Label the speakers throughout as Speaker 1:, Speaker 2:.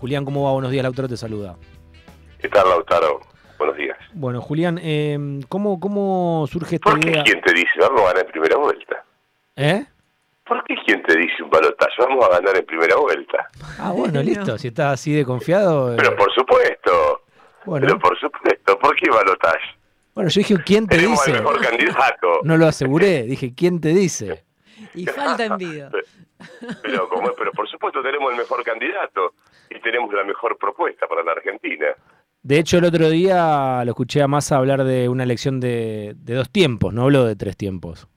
Speaker 1: Julián, ¿cómo va? Buenos días, Lautaro te saluda.
Speaker 2: ¿Qué tal, Lautaro? Buenos días.
Speaker 1: Bueno, Julián, eh, ¿cómo, ¿cómo surge esta
Speaker 2: ¿Por qué
Speaker 1: idea?
Speaker 2: quién te dice vamos a ganar en primera vuelta?
Speaker 1: ¿Eh?
Speaker 2: ¿Por qué quién te dice un balotaje vamos a ganar en primera vuelta?
Speaker 1: Ah, bueno, listo. Si estás así de confiado. eh,
Speaker 2: Pero por supuesto,
Speaker 1: bueno,
Speaker 2: pero por supuesto, ¿por qué balotaje?
Speaker 1: bueno, yo dije, ¿quién te
Speaker 2: Tenemos
Speaker 1: dice?
Speaker 2: al mejor candidato.
Speaker 1: No lo aseguré, dije, ¿quién te dice?
Speaker 3: Y falta envidia.
Speaker 2: Pero, como, pero por supuesto tenemos el mejor candidato y tenemos la mejor propuesta para la Argentina.
Speaker 1: De hecho, el otro día lo escuché a Massa hablar de una elección de, de dos tiempos, no habló de tres tiempos.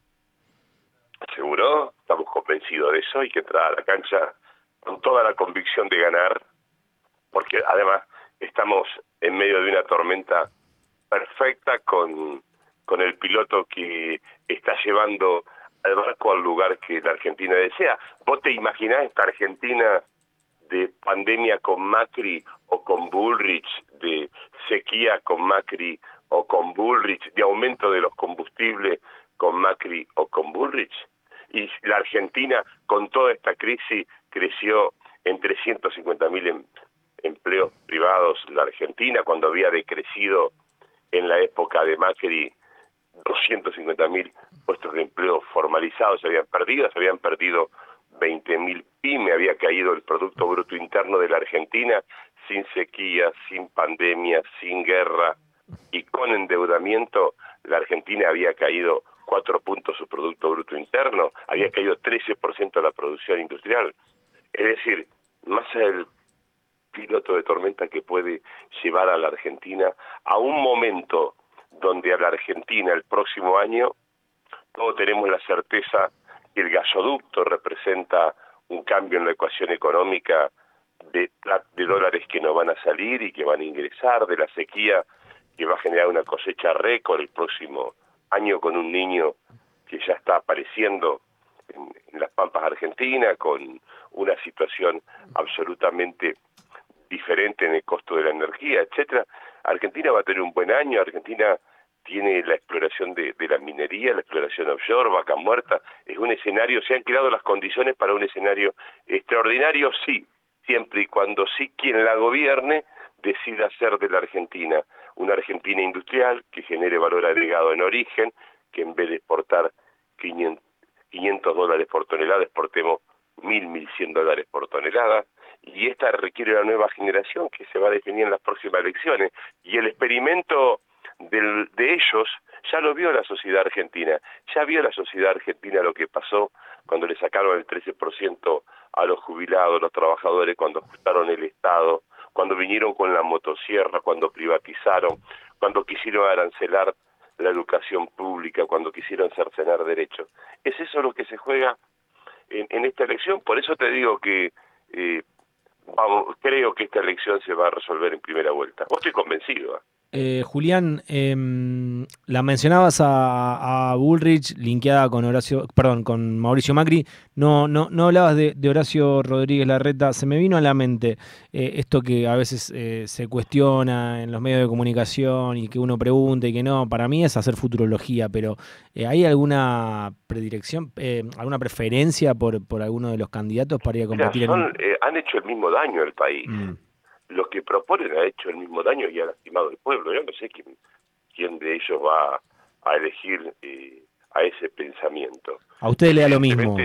Speaker 2: ¿Seguro? Estamos convencidos de eso. Hay que entrar a la cancha con toda la convicción de ganar, porque además estamos en medio de una tormenta perfecta con, con el piloto que está llevando al barco al lugar que la Argentina desea. ¿Vos te imaginás esta Argentina de pandemia con Macri o con Bullrich, de sequía con Macri o con Bullrich, de aumento de los combustibles con Macri o con Bullrich? Y la Argentina, con toda esta crisis, creció en 350 mil em- empleos privados. La Argentina, cuando había decrecido en la época de Macri 250 mil puestos de empleo formalizados se habían perdido, se habían perdido 20 mil pyme, había caído el Producto Bruto Interno de la Argentina sin sequía, sin pandemia, sin guerra y con endeudamiento, la Argentina había caído cuatro puntos su Producto Bruto Interno, había caído 13% de la producción industrial. Es decir, más el piloto de tormenta que puede llevar a la Argentina a un momento donde a la Argentina el próximo año todos tenemos la certeza que el gasoducto representa un cambio en la ecuación económica de, de dólares que no van a salir y que van a ingresar, de la sequía que va a generar una cosecha récord el próximo año con un niño que ya está apareciendo en, en las pampas argentinas, con una situación absolutamente diferente en el costo de la energía, etcétera. Argentina va a tener un buen año, Argentina tiene la exploración de, la minería, la exploración offshore, vaca muerta, es un escenario, se han creado las condiciones para un escenario extraordinario, sí, siempre y cuando sí quien la gobierne decida hacer de la Argentina. Una Argentina industrial que genere valor agregado en origen, que en vez de exportar 500, 500 dólares por tonelada, exportemos 1.000, 1.100 dólares por tonelada, y esta requiere una nueva generación que se va a definir en las próximas elecciones. Y el experimento del- de ellos ya lo vio la sociedad argentina, ya vio la sociedad argentina lo que pasó cuando le sacaron el 13% a los jubilados, los trabajadores, cuando ajustaron el Estado, cuando vinieron con la motosierra, cuando privatizaron, cuando quisieron arancelar la educación pública, cuando quisieron cercenar derechos. Es eso lo que se juega en, en esta elección, por eso te digo que eh, vamos, creo que esta elección se va a resolver en primera vuelta. Estoy convencido. ¿Eh?
Speaker 1: Eh, Julián, em, la mencionabas a, a Bullrich linkeada con Horacio, perdón, con Mauricio Macri. No, no, no hablabas de, de Horacio Rodríguez Larreta. Se me vino a la mente eh, esto que a veces eh, se cuestiona en los medios de comunicación y que uno pregunta y que no. Para mí es hacer futurología, pero eh, ¿hay alguna predilección, eh, alguna preferencia por, por alguno de los candidatos para ir a competir en
Speaker 2: son, eh, han hecho el mismo daño al país.
Speaker 1: Mm.
Speaker 2: Los que proponen han hecho el mismo daño y han lastimado al pueblo. Yo no sé quién, quién de ellos va a elegir eh, a ese pensamiento.
Speaker 1: A usted le da lo mismo.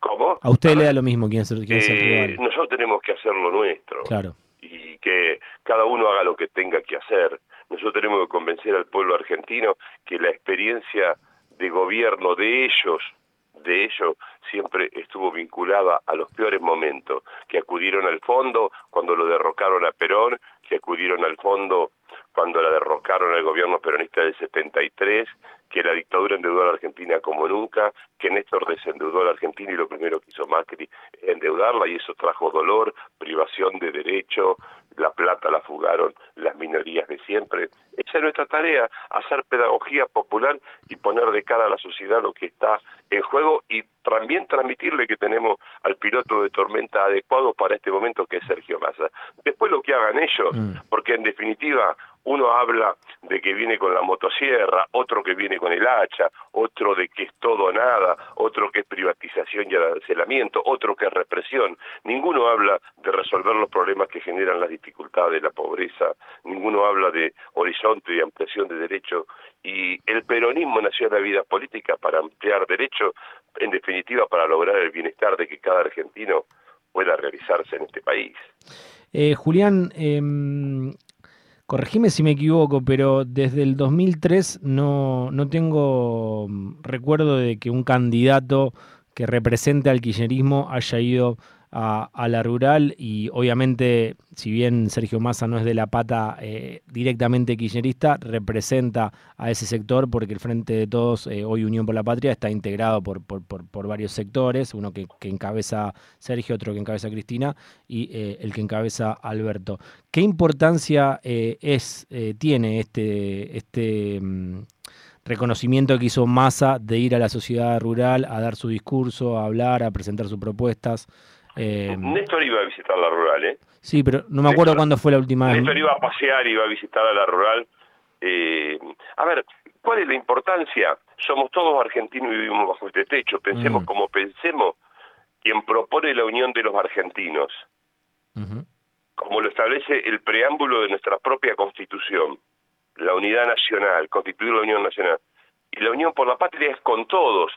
Speaker 2: ¿Cómo?
Speaker 1: A usted
Speaker 2: A
Speaker 1: le da lo mismo quién quién es el
Speaker 2: eh,
Speaker 1: rival.
Speaker 2: nosotros tenemos que hacer lo nuestro.
Speaker 1: Claro.
Speaker 2: y que cada uno haga lo que tenga que hacer. Nosotros tenemos que convencer al pueblo argentino que la experiencia de gobierno de ellos, de ellos, siempre estuvo vinculada a los peores momentos, que acudieron al fondo cuando lo derrocaron a Perón, que acudieron al fondo cuando la derrocaron al gobierno peronista del 73, que la dictadura endeudó a la Argentina como nunca, que Néstor desendeudó a la Argentina y lo primero que hizo Macri endeudarla y eso trajo dolor, privación de derecho, la plata la fugaron las minorías de siempre. Esa es nuestra tarea, hacer pedagogía popular y poner de cara a la sociedad lo que está en juego y también transmitirle que tenemos al piloto de tormenta adecuado para este momento que es Sergio Massa. Después lo que hagan ellos,
Speaker 1: Mm.
Speaker 2: porque en definitiva uno habla de que viene con la motosierra, otro que viene con el hacha, otro de que es todo o nada, otro que es privatización y arancelamiento, otro que es represión. Ninguno habla de resolver los problemas que generan las dificultades de la pobreza, ninguno habla de horizonte y ampliación de derechos y el peronismo nació en la vida política para ampliar derechos, en definitiva para lograr el bienestar de que cada argentino pueda realizarse en este país.
Speaker 1: Eh, Julián, eh, corregime si me equivoco, pero desde el 2003 no, no tengo mm, recuerdo de que un candidato que represente al kirchnerismo haya ido a, la rural y obviamente, si bien Sergio Massa no es de la pata eh, directamente kirchnerista, representa a ese sector porque el Frente de Todos, eh, hoy Unión por la Patria, está integrado por, por, varios sectores, uno que, encabeza Sergio, otro que encabeza Cristina y eh, el que encabeza Alberto. ¿Qué importancia es tiene este, este mm, reconocimiento que hizo Massa de ir a la sociedad rural a dar su discurso, a hablar, a presentar sus propuestas?
Speaker 2: Eh, Néstor iba a visitar la rural, ¿eh?
Speaker 1: Sí, pero no me acuerdo cuándo fue la última vez.
Speaker 2: Néstor iba a pasear, iba a visitar a la rural. Eh, a ver, ¿cuál es la importancia? Somos todos argentinos y vivimos bajo este techo. Pensemos mm. como pensemos. Quien propone la unión de los argentinos, como lo establece el preámbulo de nuestra propia constitución, la unidad nacional, constituir la unión nacional. Y la unión por la patria es con todos,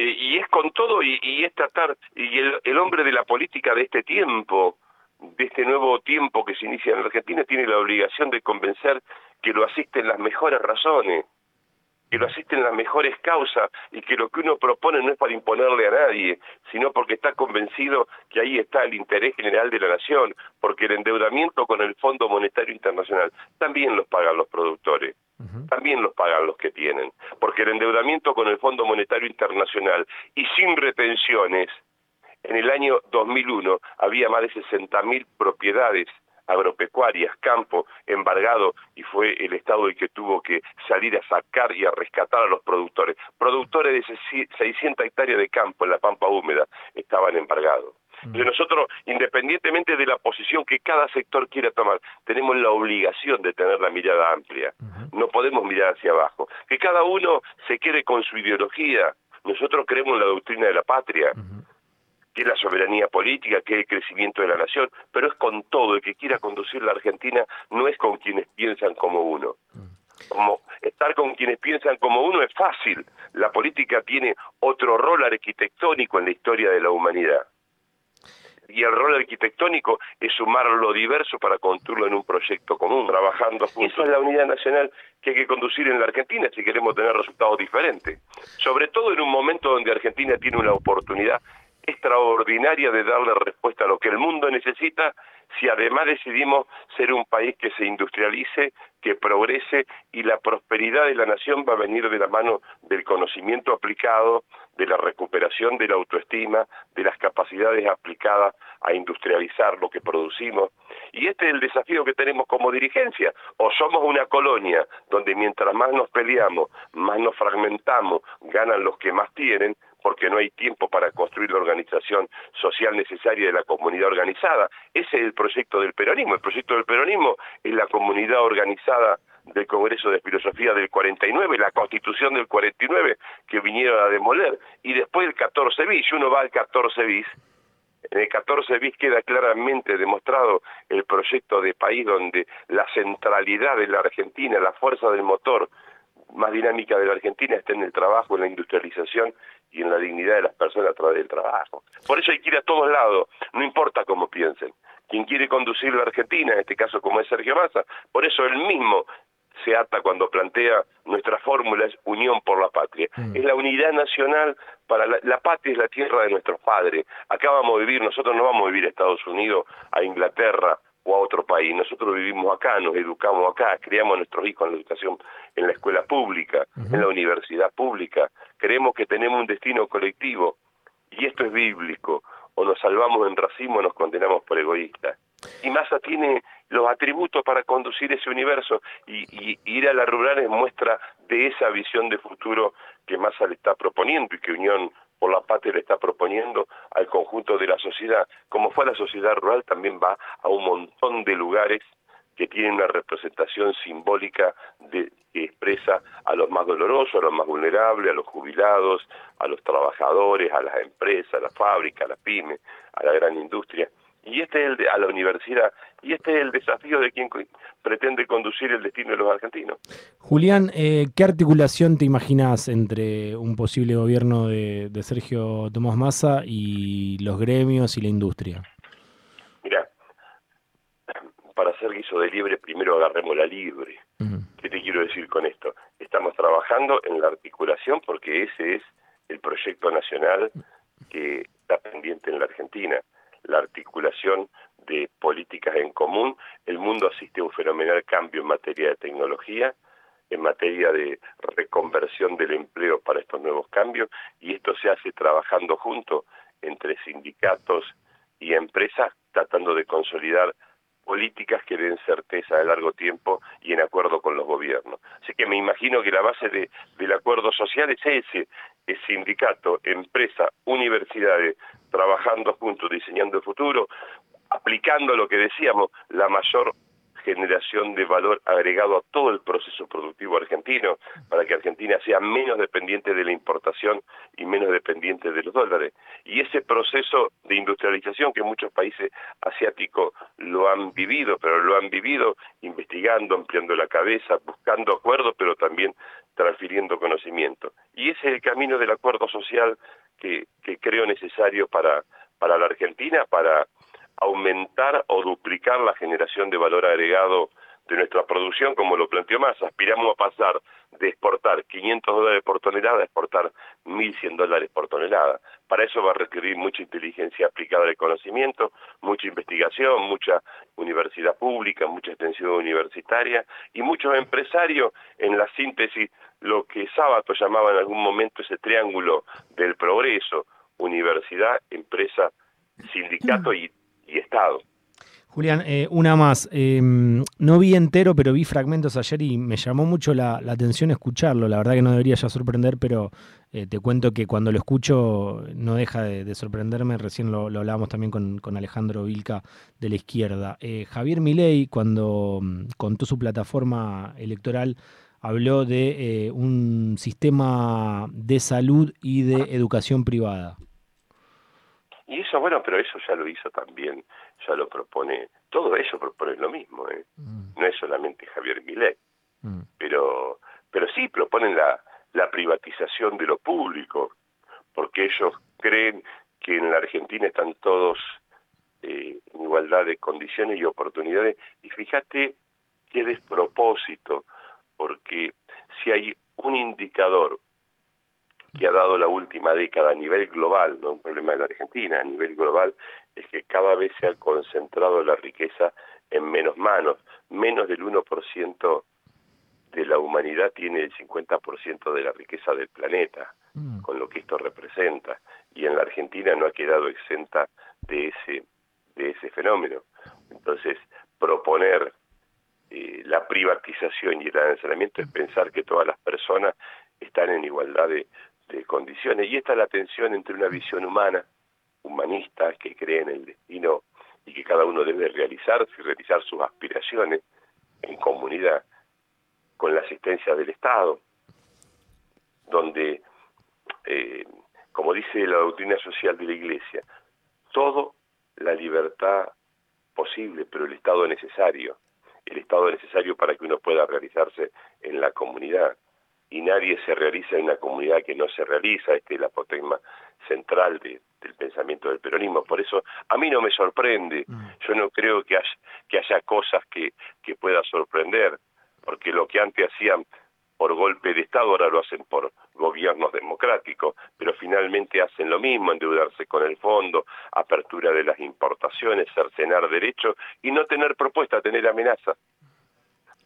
Speaker 2: eh, y es con todo y, es tratar, y el, hombre de la política de este tiempo, de este nuevo tiempo que se inicia en Argentina, tiene la obligación de convencer que lo asisten las mejores razones, que lo asisten las mejores causas y que lo que uno propone no es para imponerle a nadie, sino porque está convencido que ahí está el interés general de la nación, porque el endeudamiento con el Fondo Monetario Internacional también los pagan los productores también los pagan los que tienen, porque el endeudamiento con el Fondo Monetario Internacional y sin retenciones, en el año 2001 había más de 60.000 propiedades agropecuarias, campo embargado y fue el Estado el que tuvo que salir a sacar y a rescatar a los productores. Productores de 600 hectáreas de campo en la pampa húmeda estaban embargados. De nosotros, independientemente de la posición que cada sector quiera tomar, tenemos la obligación de tener la mirada amplia. No podemos mirar hacia abajo. Que cada uno se quede con su ideología. Nosotros creemos en la doctrina de la patria, que es la soberanía política, que es el crecimiento de la nación, pero es con todo. El que quiera conducir la Argentina no es con quienes piensan como uno. Como estar con quienes piensan como uno es fácil. La política tiene otro rol arquitectónico en la historia de la humanidad y el rol arquitectónico es sumar lo diverso para construirlo en un proyecto común, trabajando juntos. Eso es la unidad nacional que hay que conducir en la Argentina si queremos tener resultados diferentes. Sobre todo en un momento donde Argentina tiene una oportunidad extraordinaria de darle respuesta a lo que el mundo necesita si además decidimos ser un país que se industrialice, que progrese y la prosperidad de la nación va a venir de la mano del conocimiento aplicado, de la recuperación de la autoestima, de las capacidades aplicadas a industrializar lo que producimos. Y este es el desafío que tenemos como dirigencia. O somos una colonia donde mientras más nos peleamos, más nos fragmentamos, ganan los que más tienen, porque no hay tiempo para construir la organización social necesaria de la comunidad organizada. Ese es el proyecto del peronismo. El proyecto del peronismo es la comunidad organizada del Congreso de Filosofía del 49, la Constitución del 49 que vinieron a demoler, y después el 14 bis, uno va al 14 bis, en el 14 bis queda claramente demostrado el proyecto de país donde la centralidad de la Argentina, la fuerza del motor más dinámica de la Argentina está en el trabajo, en la industrialización y en la dignidad de las personas a través del trabajo. Por eso hay que ir a todos lados, no importa cómo piensen. Quien quiere conducir la Argentina, en este caso como es Sergio Massa, por eso él mismo se ata cuando plantea nuestra fórmula es unión por la patria. Mm. Es la unidad nacional para la, la, patria es la tierra de nuestros padres. Acá vamos a vivir, nosotros no vamos a vivir a Estados Unidos, a Inglaterra o a otro país. Nosotros vivimos acá, nos educamos acá, criamos a nuestros hijos en la educación en la escuela pública, en la universidad pública. Creemos que tenemos un destino colectivo y esto es bíblico. O nos salvamos en racismo o nos condenamos por egoístas. Y Massa tiene los atributos para conducir ese universo y, ir a la rural es muestra de esa visión de futuro que Massa le está proponiendo y que Unión por la Patria le está proponiendo al conjunto de la sociedad. Como fue la sociedad rural, también va a un montón de lugares que tienen una representación simbólica que expresa a los más dolorosos, a los más vulnerables, a los jubilados, a los trabajadores, a las empresas, a las fábricas, a las pymes, a la gran industria. Y este es el de, a la universidad, y este es el desafío de quien pretende conducir el destino de los argentinos.
Speaker 1: Julián, eh, ¿qué articulación te imaginas entre un posible gobierno de, de Sergio Tomás Massa y los gremios y la industria?
Speaker 2: Mira, para hacer guiso de libre, primero agarremos la libre. ¿Qué te quiero decir con esto? Estamos trabajando en la articulación porque ese es el proyecto nacional que está pendiente en la Argentina, la articulación de políticas en común. El mundo asiste a un fenomenal cambio en materia de tecnología, en materia de reconversión del empleo para estos nuevos cambios, y esto se hace trabajando junto entre sindicatos y empresas, tratando de consolidar políticas que den certeza de largo tiempo y en acuerdo con los gobiernos. Así que me imagino que la base de, del acuerdo social es ese, es sindicato, empresa, universidades, trabajando juntos, diseñando el futuro, aplicando lo que decíamos, la mayor generación de valor agregado a todo el proceso productivo argentino, para que Argentina sea menos dependiente de la importación y menos dependiente de los dólares. Y ese proceso de industrialización que muchos países asiáticos lo han vivido, pero lo han vivido investigando, ampliando la cabeza, buscando acuerdos, pero también transfiriendo conocimiento. Y ese es el camino del acuerdo social que, que creo necesario para, para la Argentina, para aumentar o duplicar la generación de valor agregado de nuestra producción, como lo planteó más. Aspiramos a pasar de exportar 500 dólares por tonelada a exportar 1.100 dólares por tonelada. Para eso va a requerir mucha inteligencia aplicada al conocimiento, mucha investigación, mucha universidad pública, mucha extensión universitaria y muchos empresarios en la síntesis, lo que Sábato llamaba en algún momento ese triángulo del progreso, universidad, empresa, sindicato y Estado.
Speaker 1: Julián, eh, una más. Em, no vi entero, pero vi fragmentos ayer y me llamó mucho la, atención escucharlo. La verdad que no debería ya sorprender, pero eh, te cuento que cuando lo escucho no deja de, sorprenderme. Recién lo, hablábamos también con, Alejandro Vilca de la izquierda. Eh, Javier Milei, cuando mm, contó su plataforma electoral, habló de un sistema de salud y de educación privada.
Speaker 2: Y eso, bueno, pero eso ya lo hizo también, ya lo propone, todo eso propone lo mismo, ¿eh? Mm. no es solamente Javier Millet, mm. pero, pero sí proponen la, la privatización de lo público, porque ellos creen que en la Argentina están todos eh, en igualdad de condiciones y oportunidades, y fíjate qué despropósito, porque si hay un indicador que ha dado la última década a nivel global, no un problema de la Argentina, a nivel global, es que cada vez se ha concentrado la riqueza en menos manos. Menos del 1% de la humanidad tiene el 50% de la riqueza del planeta, mm. con lo que esto representa. Y en la Argentina no ha quedado exenta de ese, de ese fenómeno. Entonces, proponer eh, la privatización y el arancelamiento es pensar que todas las personas están en igualdad de, de condiciones. Y esta es la tensión entre una visión humana, humanista, que cree en el destino y que cada uno debe realizarse y realizar sus aspiraciones en comunidad, con la asistencia del Estado, donde, eh, como dice la doctrina social de la Iglesia, todo la libertad posible, pero el Estado necesario, el Estado necesario para que uno pueda realizarse en la comunidad y nadie se realiza en una comunidad que no se realiza, este es la apotegma central de, del pensamiento del peronismo. Por eso a mí no me sorprende, mm. yo no creo que haya, que haya cosas que, que pueda sorprender, porque lo que antes hacían por golpe de Estado ahora lo hacen por gobiernos democráticos, pero finalmente hacen lo mismo, endeudarse con el fondo, apertura de las importaciones, cercenar derechos y no tener propuesta, tener amenaza.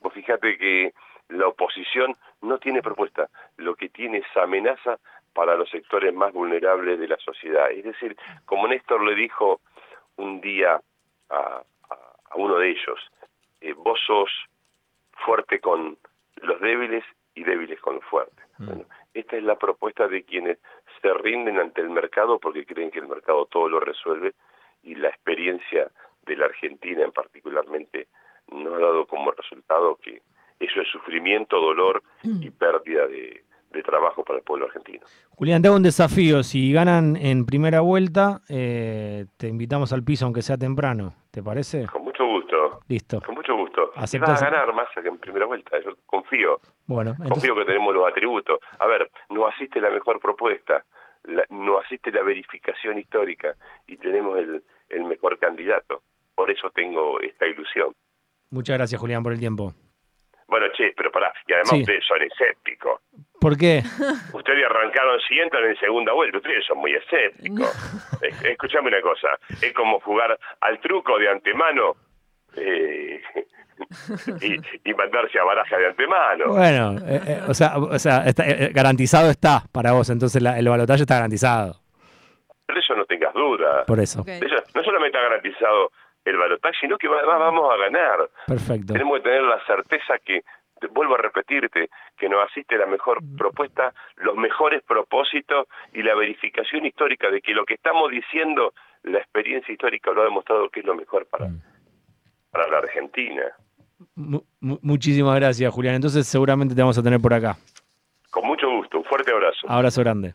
Speaker 2: Vos fíjate que la oposición no tiene propuesta, lo que tiene es amenaza para los sectores más vulnerables de la sociedad. Es decir, como Néstor le dijo un día a, uno de ellos, eh, vos sos fuerte con los débiles y débiles con los fuertes. Mm. esta es la propuesta de quienes se rinden ante el mercado porque creen que el mercado todo lo resuelve y la experiencia de la Argentina en particularmente no ha dado como resultado que eso es sufrimiento, dolor y pérdida de, trabajo para el pueblo argentino.
Speaker 1: Julián, te hago un desafío. Si ganan en primera vuelta, eh, te invitamos al piso, aunque sea temprano. ¿Te parece?
Speaker 2: Con mucho gusto.
Speaker 1: Listo.
Speaker 2: Con mucho gusto. Y vas a ganar más que en primera vuelta. Yo confío.
Speaker 1: Bueno,
Speaker 2: confío que tenemos los atributos. A ver, no asiste la mejor propuesta, no asiste la verificación histórica y tenemos el, el mejor candidato. Por eso tengo esta ilusión.
Speaker 1: Muchas gracias, Julián, por el tiempo.
Speaker 2: Bueno, che, pero pará, y además ustedes son escépticos.
Speaker 1: ¿Por qué?
Speaker 2: Ustedes arrancaron si entran en segunda vuelta, ustedes son muy escépticos. Escuchame una cosa, es como jugar al truco de antemano eh, y, mandarse a baraja de antemano.
Speaker 1: Bueno, eh, eh, o sea, o sea garantizado está para vos, entonces el balotaje está garantizado.
Speaker 2: Pero eso no tengas duda.
Speaker 1: Por eso.
Speaker 2: eso no solamente está garantizado el balotaje, sino que vamos a ganar.
Speaker 1: Perfecto.
Speaker 2: Tenemos que tener la certeza que, vuelvo a repetirte, que nos asiste la mejor propuesta, los mejores propósitos y la verificación histórica de que lo que estamos diciendo, la experiencia histórica lo ha demostrado que es lo mejor para, mm. para la Argentina.
Speaker 1: muchísimas gracias, Julián. Entonces seguramente te vamos a tener por acá.
Speaker 2: Con mucho gusto. Un fuerte abrazo.
Speaker 1: Abrazo grande.